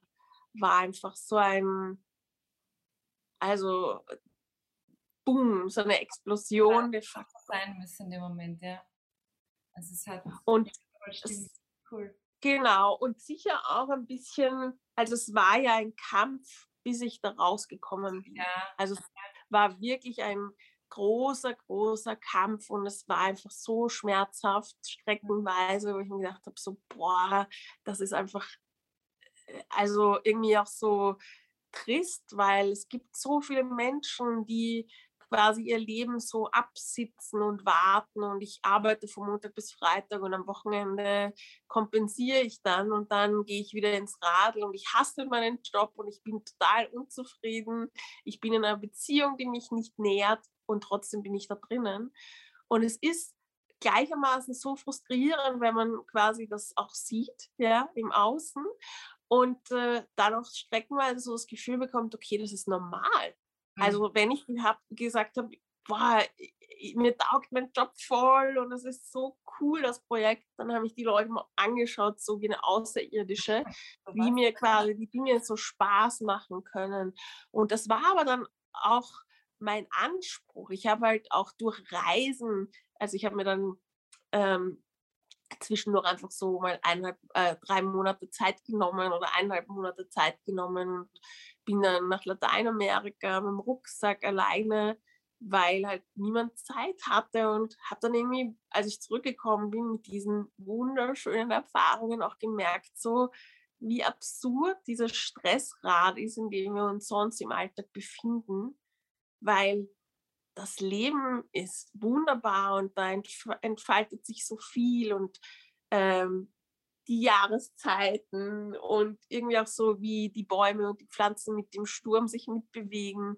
war einfach so ein, also, boom, so eine Explosion de facto. Sein müssen in dem Moment, ja. Also es hat und es, cool. Genau, und sicher auch ein bisschen, also es war ja ein Kampf, bis ich da rausgekommen bin. Ja. Also es war wirklich ein großer, großer Kampf und es war einfach so schmerzhaft, streckenweise, wo ich mir gedacht habe, so, boah, das ist einfach, äh, also irgendwie auch so trist, weil es gibt so viele Menschen, die quasi ihr Leben so absitzen und warten und ich arbeite von Montag bis Freitag und am Wochenende kompensiere ich dann und dann gehe ich wieder ins Radl und ich hasse meinen Job und ich bin total unzufrieden. Ich bin in einer Beziehung, die mich nicht nährt und trotzdem bin ich da drinnen. Und es ist gleichermaßen so frustrierend, wenn man quasi das auch sieht, ja, im Außen und äh, dann auch streckenweise so das Gefühl bekommt, okay, das ist normal. Mhm. Also wenn ich hab, gesagt habe, boah, mir taugt mein Job voll und es ist so cool, das Projekt, dann habe ich die Leute mal angeschaut, so wie eine Außerirdische, wie mir quasi die Dinge so Spaß machen können. Und das war aber dann auch mein Anspruch. Ich habe halt auch durch Reisen, also ich habe mir dann ähm, zwischendurch einfach so mal eineinhalb, äh, drei Monate Zeit genommen oder eineinhalb Monate Zeit genommen und bin dann nach Lateinamerika mit dem Rucksack alleine, weil halt niemand Zeit hatte und habe dann irgendwie, als ich zurückgekommen bin mit diesen wunderschönen Erfahrungen auch gemerkt, so wie absurd dieser Stressrad ist, in dem wir uns sonst im Alltag befinden, weil das Leben ist wunderbar und da entfaltet sich so viel und ähm, die Jahreszeiten und irgendwie auch so, wie die Bäume und die Pflanzen mit dem Sturm sich mitbewegen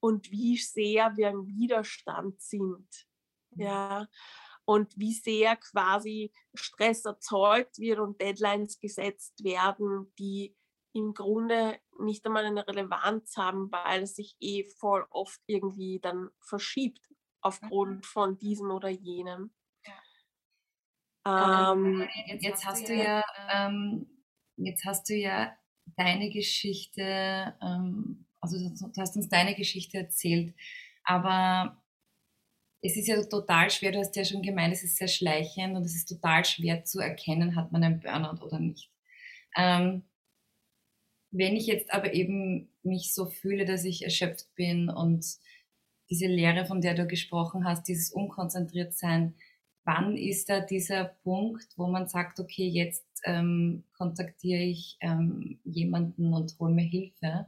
und wie sehr wir im Widerstand sind. Mhm. Ja. Und wie sehr quasi Stress erzeugt wird und Deadlines gesetzt werden, die im Grunde nicht einmal eine Relevanz haben, weil es sich eh voll oft irgendwie dann verschiebt aufgrund mhm. von diesem oder jenem. Ja. Ähm, jetzt, jetzt, hast du ja, ähm, jetzt hast du ja deine Geschichte, ähm, also du hast uns deine Geschichte erzählt, aber es ist ja total schwer, du hast ja schon gemeint, es ist sehr schleichend und es ist total schwer zu erkennen, hat man einen Burnout oder nicht. Ähm, wenn ich jetzt aber eben mich so fühle, dass ich erschöpft bin und diese Lehre, von der du gesprochen hast, dieses unkonzentriert sein, wann ist da dieser Punkt, wo man sagt, okay, jetzt ähm, kontaktiere ich ähm, jemanden und hole mir Hilfe?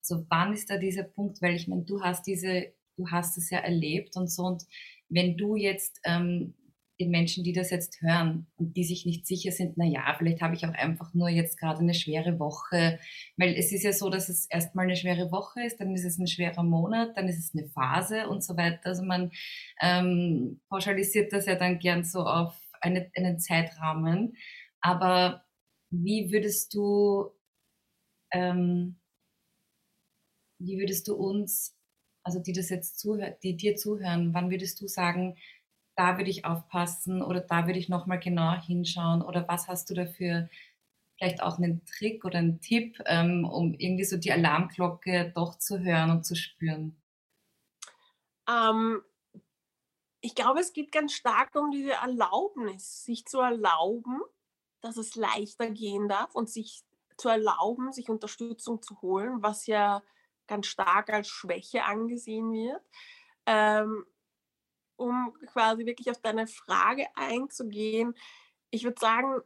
So, wann ist da dieser Punkt? Weil ich meine, du hast diese, du hast es ja erlebt und so. Und wenn du jetzt ähm, den Menschen, die das jetzt hören und die sich nicht sicher sind, na ja, vielleicht habe ich auch einfach nur jetzt gerade eine schwere Woche, weil es ist ja so, dass es erstmal eine schwere Woche ist, dann ist es ein schwerer Monat, dann ist es eine Phase und so weiter. Also man ähm, pauschalisiert das ja dann gern so auf eine, einen Zeitrahmen. Aber wie würdest du, ähm, wie würdest du uns, also die das jetzt zuhören, die dir zuhören, wann würdest du sagen, da würde ich aufpassen oder da würde ich nochmal genau hinschauen oder was hast du dafür vielleicht auch einen Trick oder einen Tipp, ähm, um irgendwie so die Alarmglocke doch zu hören und zu spüren? Ähm, ich glaube, es geht ganz stark um diese Erlaubnis, sich zu erlauben, dass es leichter gehen darf und sich zu erlauben, sich Unterstützung zu holen, was ja ganz stark als Schwäche angesehen wird. Ähm, um quasi wirklich auf deine Frage einzugehen, ich würde sagen,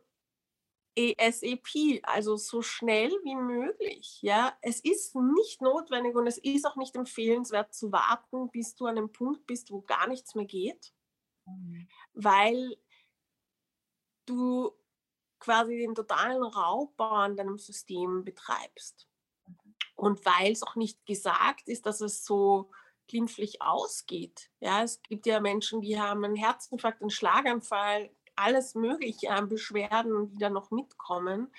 ASAP, also so schnell wie möglich. Ja, es ist nicht notwendig und es ist auch nicht empfehlenswert zu warten, bis du an einem Punkt bist, wo gar nichts mehr geht, mhm. weil du quasi den totalen Raubbau an deinem System betreibst. Mhm. Und weil es auch nicht gesagt ist, dass es so glimpflich ausgeht. Ja, es gibt ja Menschen, die haben einen Herzinfarkt, einen Schlaganfall, alles mögliche an Beschwerden, die da noch mitkommen.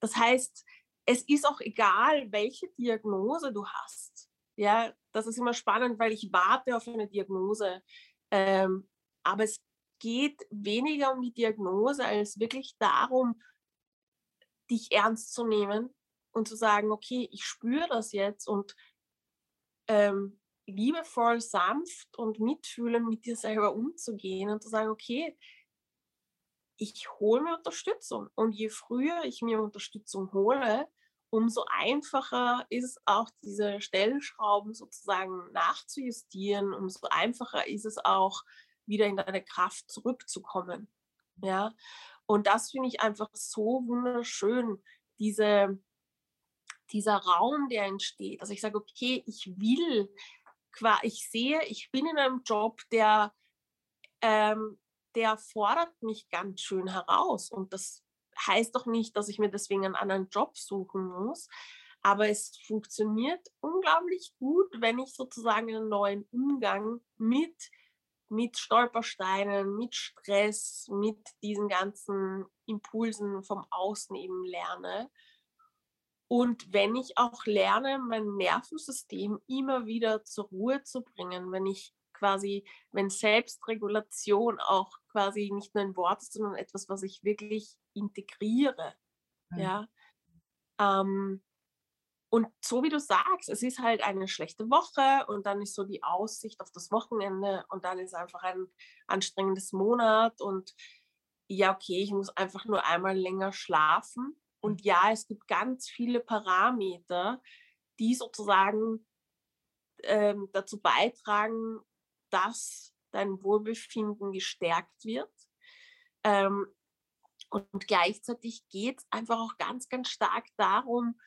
Das heißt, es ist auch egal, welche Diagnose du hast. Ja, das ist immer spannend, weil ich warte auf eine Diagnose. Ähm, aber es geht weniger um die Diagnose als wirklich darum, dich ernst zu nehmen und zu sagen, okay, ich spüre das jetzt und ähm, liebevoll, sanft und mitfühlend mit dir selber umzugehen und zu sagen, okay, ich hole mir Unterstützung. Und je früher ich mir Unterstützung hole, umso einfacher ist es auch, diese Stellschrauben sozusagen nachzujustieren, umso einfacher ist es auch, wieder in deine Kraft zurückzukommen. Ja, und das finde ich einfach so wunderschön, diese, dieser Raum, der entsteht. Also ich sage, okay, ich will ich sehe, ich bin in einem Job, der, ähm, der fordert mich ganz schön heraus. Und das heißt doch nicht, dass ich mir deswegen einen anderen Job suchen muss. Aber es funktioniert unglaublich gut, wenn ich sozusagen einen neuen Umgang mit, mit Stolpersteinen, mit Stress, mit diesen ganzen Impulsen vom Außen eben lerne. Und wenn ich auch lerne, mein Nervensystem immer wieder zur Ruhe zu bringen, wenn ich quasi, wenn Selbstregulation auch quasi nicht nur ein Wort ist, sondern etwas, was ich wirklich integriere. Mhm. Ja. Ähm, und so wie du sagst, es ist halt eine schlechte Woche und dann ist so die Aussicht auf das Wochenende und dann ist einfach ein anstrengendes Monat und ja, okay, ich muss einfach nur einmal länger schlafen. Und ja, es gibt ganz viele Parameter, die sozusagen ähm, dazu beitragen, dass dein Wohlbefinden gestärkt wird. Ähm, und gleichzeitig geht es einfach auch ganz, ganz stark darum,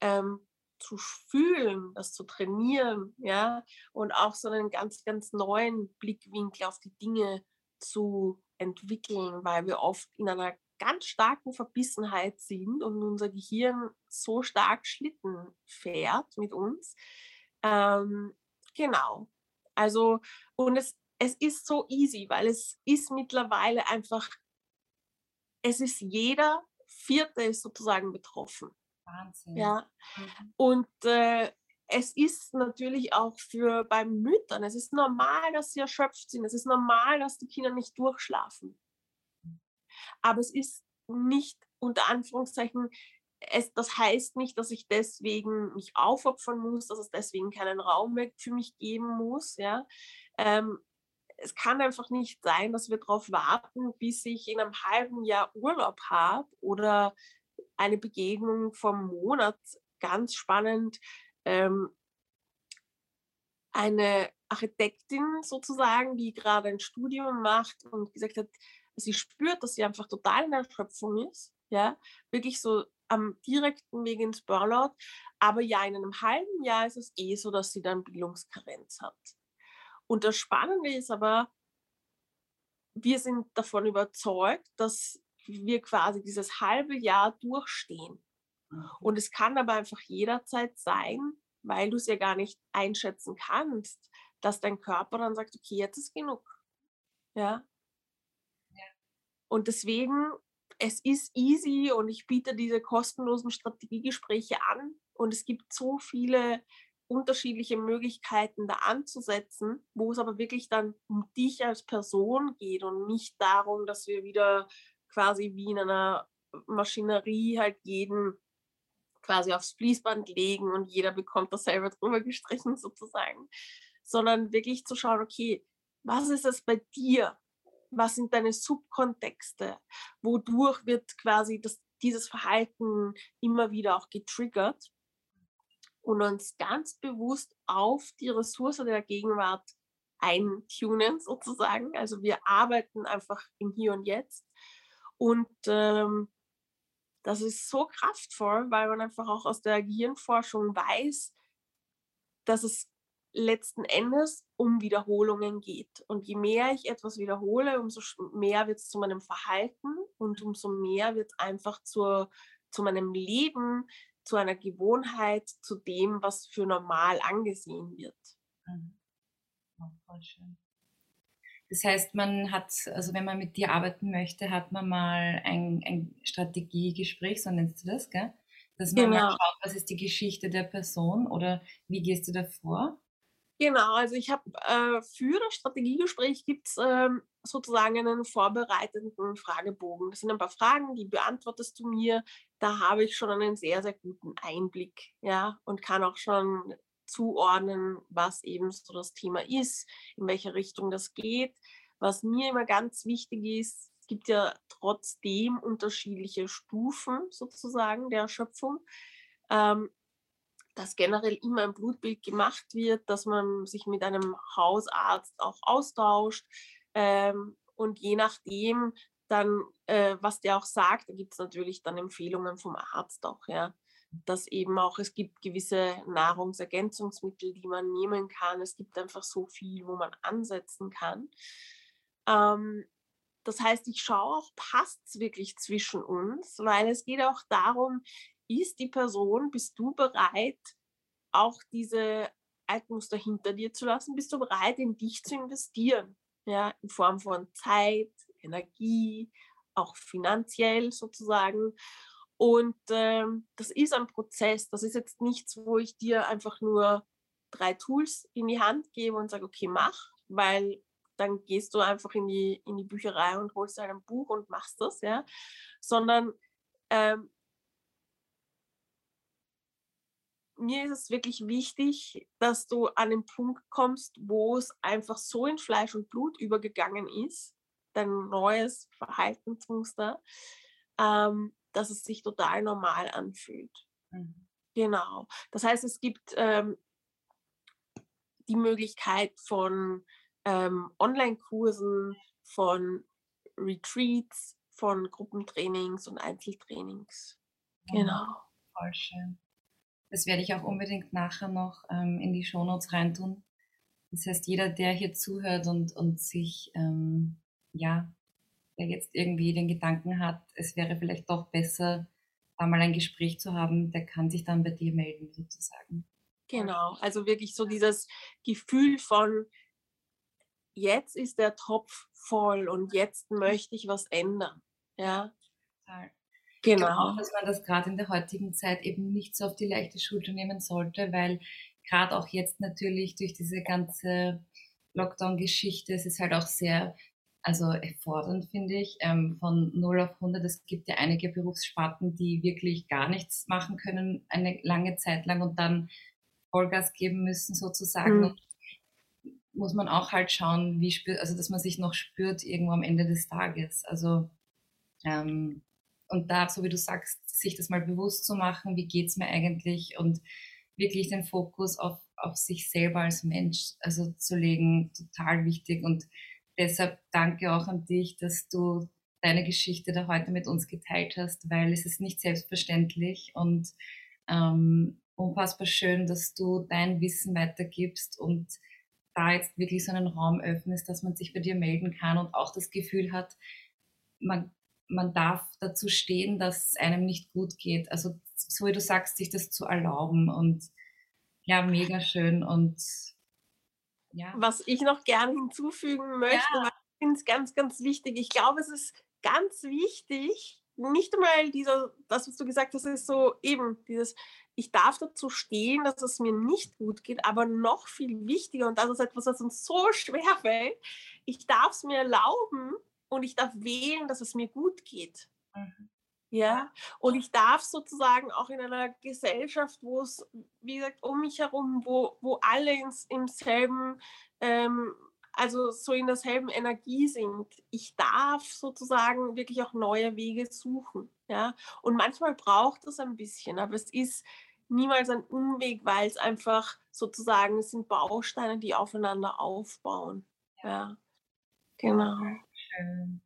ähm, zu fühlen, das zu trainieren, ja, und auch so einen ganz, ganz neuen Blickwinkel auf die Dinge zu entwickeln, weil wir oft in einer ganz starken Verbissenheit sind und unser Gehirn so stark Schlitten fährt mit uns. Ähm, genau. Also, und es, es ist so easy, weil es ist mittlerweile einfach, es ist jeder Vierte ist sozusagen betroffen. Wahnsinn. Ja. Mhm. Und äh, es ist natürlich auch für bei Müttern, es ist normal, dass sie erschöpft sind. Es ist normal, dass die Kinder nicht durchschlafen. Aber es ist nicht unter Anführungszeichen, es, das heißt nicht, dass ich deswegen mich aufopfern muss, dass es deswegen keinen Raum mehr für mich geben muss. Ja? Ähm, es kann einfach nicht sein, dass wir darauf warten, bis ich in einem halben Jahr Urlaub habe oder eine Begegnung vom Monat, ganz spannend. Ähm, eine Architektin sozusagen, die gerade ein Studium macht und gesagt hat, sie spürt, dass sie einfach total in der Erschöpfung ist, ja, wirklich so am direkten Weg ins Burnout, aber ja, in einem halben Jahr ist es eh so, dass sie dann Bildungskarenz hat. Und das Spannende ist aber, wir sind davon überzeugt, dass wir quasi dieses halbe Jahr durchstehen. Mhm. Und es kann aber einfach jederzeit sein, weil du es ja gar nicht einschätzen kannst, dass dein Körper dann sagt, okay, jetzt ist genug. Ja. Und deswegen, es ist easy und ich biete diese kostenlosen Strategiegespräche an und es gibt so viele unterschiedliche Möglichkeiten da anzusetzen, wo es aber wirklich dann um dich als Person geht und nicht darum, dass wir wieder quasi wie in einer Maschinerie halt jeden quasi aufs Fließband legen und jeder bekommt das selber drüber gestrichen sozusagen, sondern wirklich zu schauen, okay, was ist es bei dir? Was sind deine Subkontexte? Wodurch wird quasi das, dieses Verhalten immer wieder auch getriggert? Und uns ganz bewusst auf die Ressource der Gegenwart eintunen sozusagen. Also wir arbeiten einfach im Hier und Jetzt und ähm, das ist so kraftvoll, weil man einfach auch aus der Gehirnforschung weiß, dass es letzten Endes um Wiederholungen geht. Und je mehr ich etwas wiederhole, umso mehr wird es zu meinem Verhalten und umso mehr wird es einfach zur, zu meinem Leben, zu einer Gewohnheit, zu dem, was für normal angesehen wird. Mhm. Oh, voll schön. Das heißt, man hat, also wenn man mit dir arbeiten möchte, hat man mal ein, ein Strategiegespräch, so nennst du das, gell? Dass man genau. mal schaut, was ist die Geschichte der Person oder wie gehst du da vor? Genau, also ich habe äh, für das Strategiegespräch gibt es ähm, sozusagen einen vorbereitenden Fragebogen. Das sind ein paar Fragen, die beantwortest du mir. Da habe ich schon einen sehr, sehr guten Einblick, ja, und kann auch schon zuordnen, was eben so das Thema ist, in welche Richtung das geht. Was mir immer ganz wichtig ist, es gibt ja trotzdem unterschiedliche Stufen sozusagen der Erschöpfung. Ähm, dass generell immer ein Blutbild gemacht wird, dass man sich mit einem Hausarzt auch austauscht ähm, und je nachdem dann, äh, was der auch sagt, gibt es natürlich dann Empfehlungen vom Arzt auch, ja. dass eben auch es gibt gewisse Nahrungsergänzungsmittel, die man nehmen kann. Es gibt einfach so viel, wo man ansetzen kann. Ähm, das heißt, ich schaue auch, passt es wirklich zwischen uns, weil es geht auch darum, ist die Person, bist du bereit, auch diese Altmuster hinter dir zu lassen? Bist du bereit, in dich zu investieren? Ja, in Form von Zeit, Energie, auch finanziell sozusagen. Und ähm, das ist ein Prozess. Das ist jetzt nichts, wo ich dir einfach nur drei Tools in die Hand gebe und sage, okay, mach, weil dann gehst du einfach in die, in die Bücherei und holst ein Buch und machst das, ja. Sondern ähm, mir ist es wirklich wichtig, dass du an den Punkt kommst, wo es einfach so in Fleisch und Blut übergegangen ist, dein neues Verhaltensmuster, ähm, dass es sich total normal anfühlt. Mhm. Genau. Das heißt, es gibt ähm, die Möglichkeit von ähm, Online-Kursen, von Retreats, von Gruppentrainings und Einzeltrainings. Genau. Voll schön. Das werde ich auch unbedingt nachher noch ähm, in die Shownotes reintun. Das heißt, jeder, der hier zuhört und, und sich, ähm, ja, der jetzt irgendwie den Gedanken hat, es wäre vielleicht doch besser, da mal ein Gespräch zu haben, der kann sich dann bei dir melden, sozusagen. Genau, also wirklich so dieses Gefühl von, jetzt ist der Topf voll und jetzt möchte ich was ändern. Ja. Total. Genau. Auch, dass man das gerade in der heutigen Zeit eben nicht so auf die leichte Schulter nehmen sollte, weil gerade auch jetzt natürlich durch diese ganze Lockdown-Geschichte, es ist halt auch sehr, also erfordernd, finde ich, ähm, von 0 auf 100. Es gibt ja einige Berufssparten, die wirklich gar nichts machen können, eine lange Zeit lang und dann Vollgas geben müssen sozusagen. Mhm. Und muss man auch halt schauen, wie spürt, also dass man sich noch spürt irgendwo am Ende des Tages. Also ähm, und da, so wie du sagst, sich das mal bewusst zu machen, wie geht es mir eigentlich und wirklich den Fokus auf, auf sich selber als Mensch also zu legen, total wichtig. Und deshalb danke auch an dich, dass du deine Geschichte da heute mit uns geteilt hast, weil es ist nicht selbstverständlich und ähm, unfassbar schön, dass du dein Wissen weitergibst und da jetzt wirklich so einen Raum öffnest, dass man sich bei dir melden kann und auch das Gefühl hat, man man darf dazu stehen, dass es einem nicht gut geht. Also so wie du sagst, sich das zu erlauben und ja, mega schön und ja. Was ich noch gerne hinzufügen möchte, ja. ich finde es ganz, ganz wichtig. Ich glaube, es ist ganz wichtig, nicht einmal dieser, das, was du gesagt hast, ist so eben dieses, ich darf dazu stehen, dass es mir nicht gut geht, aber noch viel wichtiger, und das ist etwas, was uns so schwer fällt, ich darf es mir erlauben, und ich darf wählen, dass es mir gut geht. Mhm. Ja, und ich darf sozusagen auch in einer Gesellschaft, wo es, wie gesagt, um mich herum, wo, wo alle ins, im selben, ähm, also so in derselben Energie sind, ich darf sozusagen wirklich auch neue Wege suchen. Ja, und manchmal braucht es ein bisschen, aber es ist niemals ein Umweg, weil es einfach sozusagen, es sind Bausteine, die aufeinander aufbauen. Ja, ja. genau. Schön.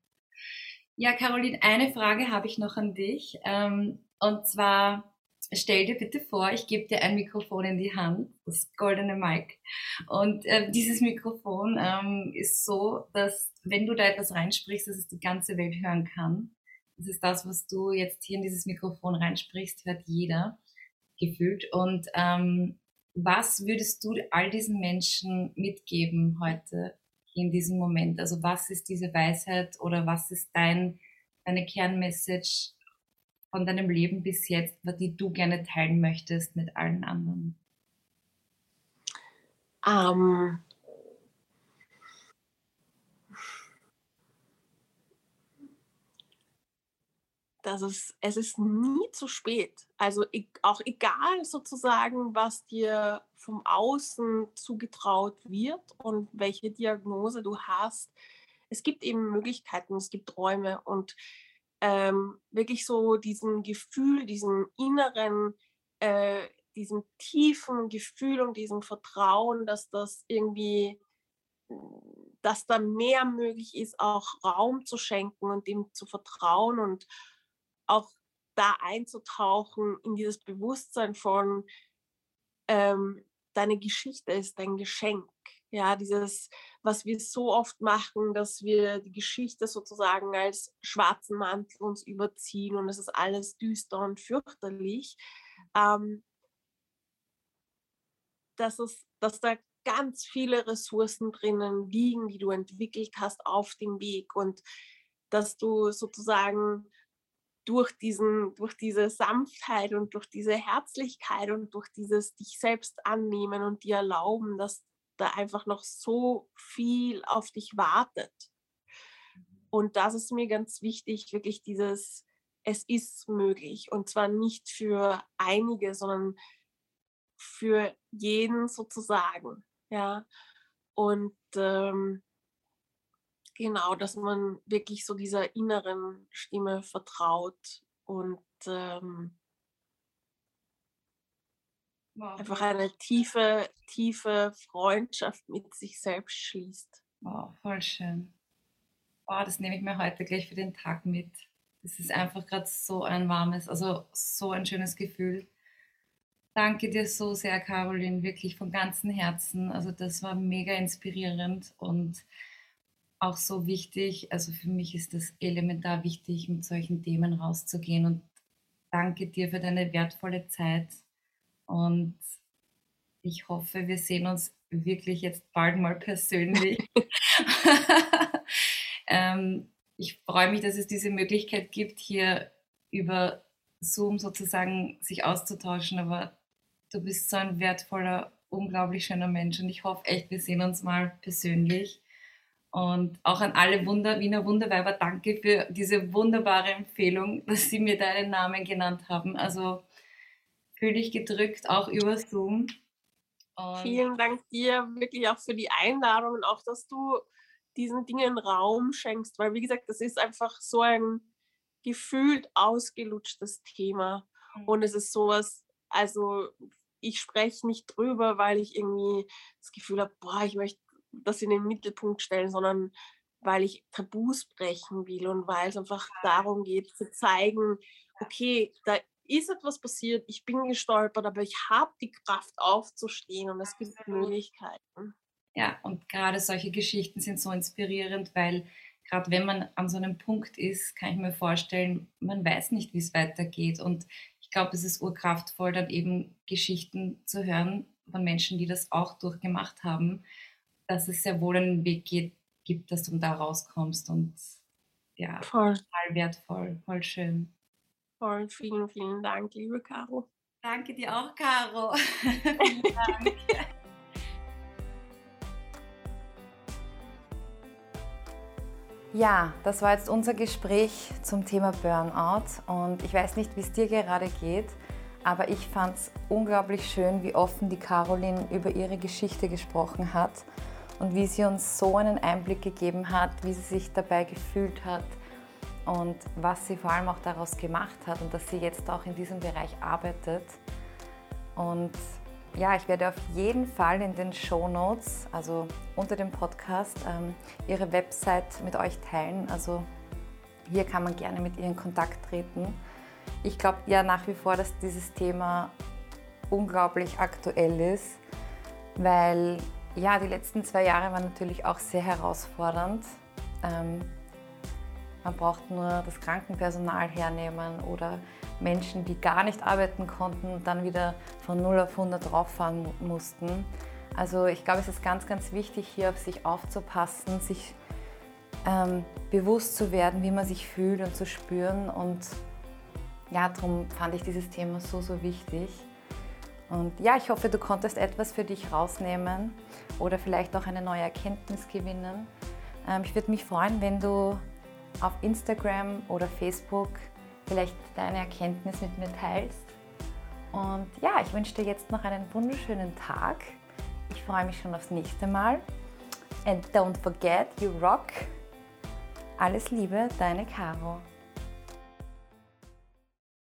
Ja, Caroline, eine Frage habe ich noch an dich. Ähm, und zwar, stell dir bitte vor, ich gebe dir ein Mikrofon in die Hand, das goldene Mic. Und äh, dieses Mikrofon ähm, ist so, dass wenn du da etwas reinsprichst, dass es die ganze Welt hören kann. Das ist das, was du jetzt hier in dieses Mikrofon reinsprichst, hört jeder gefühlt. Und ähm, was würdest du all diesen Menschen mitgeben heute in diesem Moment? Also was ist diese Weisheit oder was ist dein, deine Kernmessage von deinem Leben bis jetzt, die du gerne teilen möchtest mit allen anderen? Ähm, dass es, es ist nie zu spät. Also auch egal sozusagen, was dir vom Außen zugetraut wird und welche Diagnose du hast. Es gibt eben Möglichkeiten, es gibt Räume und ähm, wirklich so diesen Gefühl, diesen inneren, äh, diesem tiefen Gefühl und diesem Vertrauen, dass das irgendwie, dass da mehr möglich ist, auch Raum zu schenken und dem zu vertrauen und auch da einzutauchen in dieses Bewusstsein von, ähm, deine Geschichte ist dein Geschenk. Ja, dieses, was wir so oft machen, dass wir die Geschichte sozusagen als schwarzen Mantel uns überziehen und es ist alles düster und fürchterlich. Ähm, dass, es, dass da ganz viele Ressourcen drinnen liegen, die du entwickelt hast auf dem Weg und dass du sozusagen durch, diesen, durch diese Sanftheit und durch diese Herzlichkeit und durch dieses dich selbst annehmen und dir erlauben, dass da einfach noch so viel auf dich wartet. Und das ist mir ganz wichtig, wirklich dieses, es ist möglich. Und zwar nicht für einige, sondern für jeden sozusagen. Ja. Und ähm, genau, dass man wirklich so dieser inneren Stimme vertraut und ähm, wow. einfach eine tiefe, tiefe Freundschaft mit sich selbst schließt. Wow, voll schön. Wow, das nehme ich mir heute gleich für den Tag mit. Das ist einfach gerade so ein warmes, also so ein schönes Gefühl. Danke dir so sehr, Caroline, wirklich von ganzem Herzen. Also das war mega inspirierend und auch so wichtig. Also für mich ist das elementar wichtig, mit solchen Themen rauszugehen. Und danke dir für deine wertvolle Zeit. Und ich hoffe, wir sehen uns wirklich jetzt bald mal persönlich. ähm, ich freue mich, dass es diese Möglichkeit gibt, hier über Zoom sozusagen sich auszutauschen. Aber du bist so ein wertvoller, unglaublich schöner Mensch und ich hoffe echt, wir sehen uns mal persönlich. Und auch an alle Wunder, Wiener Wunderweiber, danke für diese wunderbare Empfehlung, dass Sie mir deinen Namen genannt haben. Also fühle ich gedrückt, auch über Zoom. Und Vielen Dank dir wirklich auch für die Einladung und auch, dass du diesen Dingen Raum schenkst, weil wie gesagt, das ist einfach so ein gefühlt ausgelutschtes Thema. Mhm. Und es ist sowas, also ich spreche nicht drüber, weil ich irgendwie das Gefühl habe, boah, ich möchte das in den Mittelpunkt stellen, sondern weil ich Tabus brechen will und weil es einfach darum geht zu zeigen, okay, da ist etwas passiert, ich bin gestolpert, aber ich habe die Kraft aufzustehen und es gibt Möglichkeiten. Ja, und gerade solche Geschichten sind so inspirierend, weil gerade wenn man an so einem Punkt ist, kann ich mir vorstellen, man weiß nicht, wie es weitergeht. Und ich glaube, es ist urkraftvoll, dann eben Geschichten zu hören von Menschen, die das auch durchgemacht haben dass es sehr wohl einen Weg geht, gibt, dass du da rauskommst und ja, voll. total wertvoll, voll schön. Voll, vielen, vielen Dank, liebe Caro. Danke dir auch, Caro. vielen Dank. Ja, das war jetzt unser Gespräch zum Thema Burnout und ich weiß nicht, wie es dir gerade geht, aber ich fand es unglaublich schön, wie offen die Caroline über ihre Geschichte gesprochen hat und wie sie uns so einen Einblick gegeben hat, wie sie sich dabei gefühlt hat und was sie vor allem auch daraus gemacht hat und dass sie jetzt auch in diesem Bereich arbeitet. Und ja, ich werde auf jeden Fall in den Show Notes, also unter dem Podcast, ähm, ihre Website mit euch teilen. Also hier kann man gerne mit ihr in Kontakt treten. Ich glaube ja nach wie vor, dass dieses Thema unglaublich aktuell ist, weil ja, die letzten zwei Jahre waren natürlich auch sehr herausfordernd. Ähm, man braucht nur das Krankenpersonal hernehmen oder Menschen, die gar nicht arbeiten konnten und dann wieder von 0 auf 100 drauffahren mussten. Also ich glaube, es ist ganz, ganz wichtig, hier auf sich aufzupassen, sich ähm, bewusst zu werden, wie man sich fühlt und zu spüren. Und ja, darum fand ich dieses Thema so, so wichtig. Und ja, ich hoffe, du konntest etwas für dich rausnehmen oder vielleicht auch eine neue Erkenntnis gewinnen. Ähm, ich würde mich freuen, wenn du auf Instagram oder Facebook vielleicht deine Erkenntnis mit mir teilst. Und ja, ich wünsche dir jetzt noch einen wunderschönen Tag. Ich freue mich schon aufs nächste Mal. And don't forget, you rock. Alles Liebe, deine Caro.